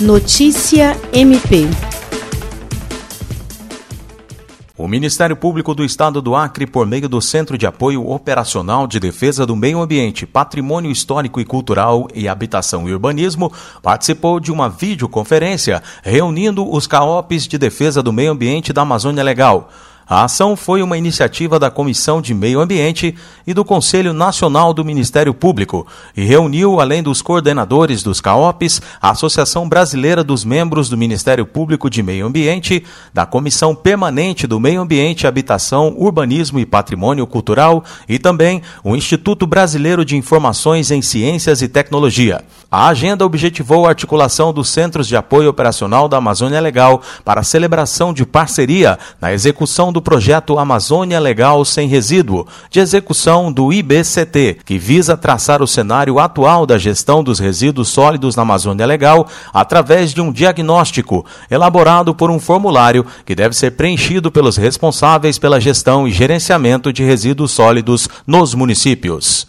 Notícia MP. O Ministério Público do Estado do Acre, por meio do Centro de Apoio Operacional de Defesa do Meio Ambiente, Patrimônio Histórico e Cultural e Habitação e Urbanismo, participou de uma videoconferência reunindo os CAOPs de Defesa do Meio Ambiente da Amazônia Legal. A ação foi uma iniciativa da Comissão de Meio Ambiente e do Conselho Nacional do Ministério Público e reuniu, além dos coordenadores dos CAOPs, a Associação Brasileira dos Membros do Ministério Público de Meio Ambiente, da Comissão Permanente do Meio Ambiente, Habitação, Urbanismo e Patrimônio Cultural e também o Instituto Brasileiro de Informações em Ciências e Tecnologia. A agenda objetivou a articulação dos Centros de Apoio Operacional da Amazônia Legal para a celebração de parceria na execução do projeto Amazônia Legal Sem Resíduo, de execução do IBCT, que visa traçar o cenário atual da gestão dos resíduos sólidos na Amazônia Legal através de um diagnóstico elaborado por um formulário que deve ser preenchido pelos responsáveis pela gestão e gerenciamento de resíduos sólidos nos municípios.